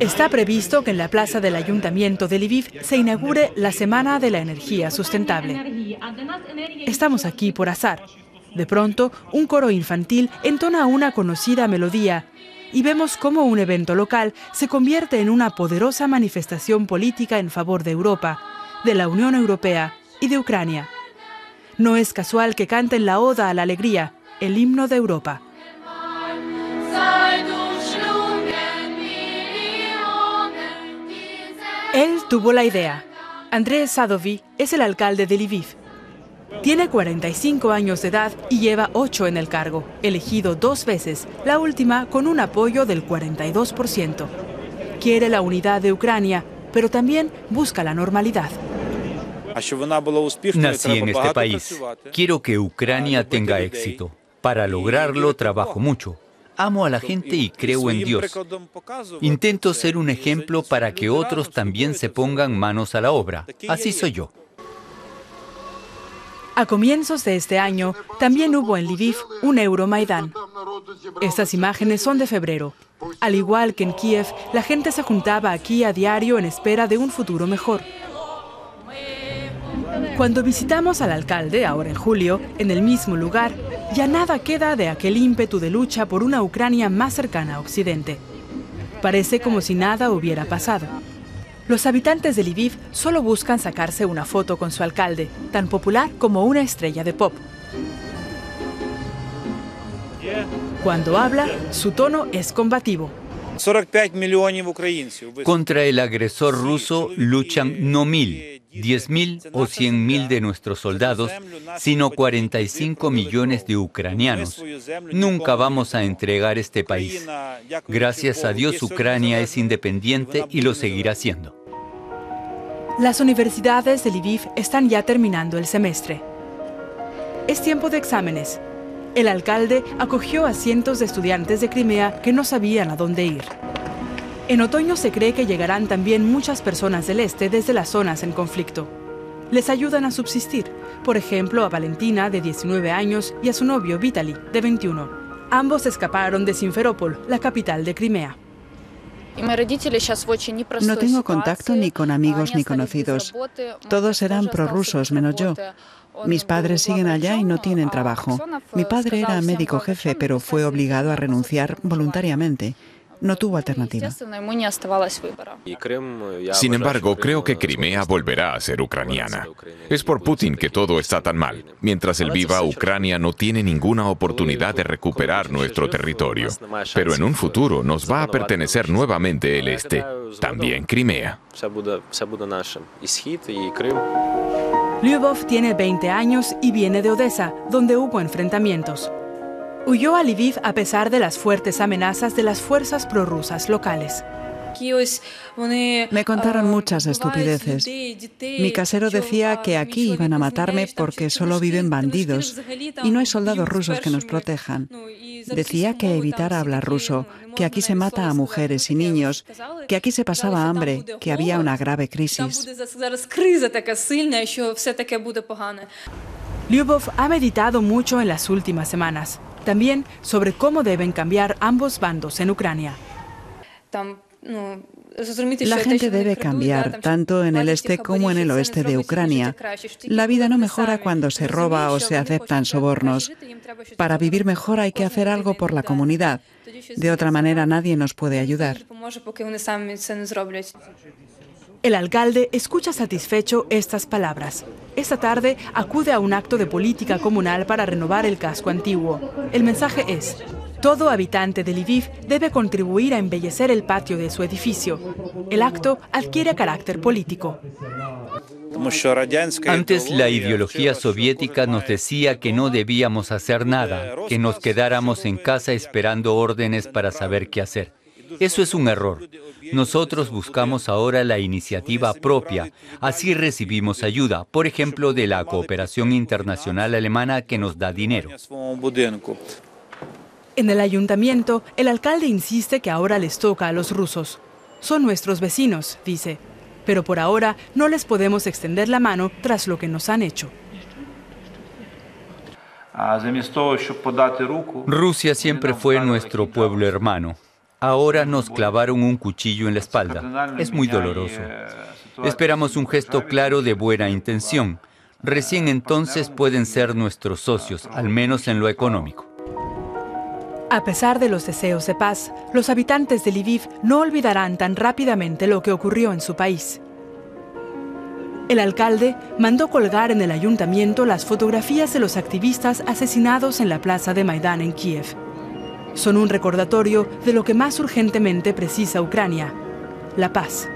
Está previsto que en la plaza del Ayuntamiento de Lviv se inaugure la Semana de la Energía Sustentable. Estamos aquí por azar. De pronto, un coro infantil entona una conocida melodía y vemos cómo un evento local se convierte en una poderosa manifestación política en favor de Europa, de la Unión Europea y de Ucrania. No es casual que canten la Oda a la Alegría, el himno de Europa. Tuvo la idea. Andrés Sadovi es el alcalde de Lviv. Tiene 45 años de edad y lleva 8 en el cargo, elegido dos veces, la última con un apoyo del 42%. Quiere la unidad de Ucrania, pero también busca la normalidad. Nací en este país. Quiero que Ucrania tenga éxito. Para lograrlo trabajo mucho. Amo a la gente y creo en Dios. Intento ser un ejemplo para que otros también se pongan manos a la obra. Así soy yo. A comienzos de este año, también hubo en Lviv un Euromaidán. Estas imágenes son de febrero. Al igual que en Kiev, la gente se juntaba aquí a diario en espera de un futuro mejor. Cuando visitamos al alcalde, ahora en julio, en el mismo lugar, ya nada queda de aquel ímpetu de lucha por una Ucrania más cercana a Occidente. Parece como si nada hubiera pasado. Los habitantes de Lviv solo buscan sacarse una foto con su alcalde, tan popular como una estrella de pop. Cuando habla, su tono es combativo. Contra el agresor ruso luchan no mil, 10.000 o 100.000 de nuestros soldados, sino 45 millones de ucranianos. Nunca vamos a entregar este país. Gracias a Dios Ucrania es independiente y lo seguirá siendo. Las universidades de Lviv están ya terminando el semestre. Es tiempo de exámenes. El alcalde acogió a cientos de estudiantes de Crimea que no sabían a dónde ir. En otoño se cree que llegarán también muchas personas del este desde las zonas en conflicto. Les ayudan a subsistir, por ejemplo a Valentina, de 19 años, y a su novio Vitaly, de 21. Ambos escaparon de Simferopol, la capital de Crimea. No tengo contacto ni con amigos ni conocidos. Todos eran prorrusos, menos yo. Mis padres siguen allá y no tienen trabajo. Mi padre era médico jefe, pero fue obligado a renunciar voluntariamente no tuvo alternativa. Sin embargo, creo que Crimea volverá a ser ucraniana. Es por Putin que todo está tan mal. Mientras él viva, Ucrania no tiene ninguna oportunidad de recuperar nuestro territorio. Pero en un futuro nos va a pertenecer nuevamente el este, también Crimea. Lyubov tiene 20 años y viene de Odessa, donde hubo enfrentamientos. Huyó a Lviv a pesar de las fuertes amenazas de las fuerzas prorrusas locales. Me contaron muchas estupideces. Mi casero decía que aquí iban a matarme porque solo viven bandidos y no hay soldados rusos que nos protejan. Decía que evitara hablar ruso, que aquí se mata a mujeres y niños, que aquí se pasaba hambre, que había una grave crisis. Lyubov ha meditado mucho en las últimas semanas también sobre cómo deben cambiar ambos bandos en Ucrania. La gente debe cambiar, tanto en el este como en el oeste de Ucrania. La vida no mejora cuando se roba o se aceptan sobornos. Para vivir mejor hay que hacer algo por la comunidad. De otra manera nadie nos puede ayudar. El alcalde escucha satisfecho estas palabras. Esta tarde acude a un acto de política comunal para renovar el casco antiguo. El mensaje es, todo habitante de Lviv debe contribuir a embellecer el patio de su edificio. El acto adquiere carácter político. Antes la ideología soviética nos decía que no debíamos hacer nada, que nos quedáramos en casa esperando órdenes para saber qué hacer. Eso es un error. Nosotros buscamos ahora la iniciativa propia. Así recibimos ayuda, por ejemplo, de la cooperación internacional alemana que nos da dinero. En el ayuntamiento, el alcalde insiste que ahora les toca a los rusos. Son nuestros vecinos, dice, pero por ahora no les podemos extender la mano tras lo que nos han hecho. Rusia siempre fue nuestro pueblo hermano. Ahora nos clavaron un cuchillo en la espalda. Es muy doloroso. Esperamos un gesto claro de buena intención. Recién entonces pueden ser nuestros socios, al menos en lo económico. A pesar de los deseos de paz, los habitantes de Lviv no olvidarán tan rápidamente lo que ocurrió en su país. El alcalde mandó colgar en el ayuntamiento las fotografías de los activistas asesinados en la plaza de Maidán en Kiev. Son un recordatorio de lo que más urgentemente precisa Ucrania, la paz.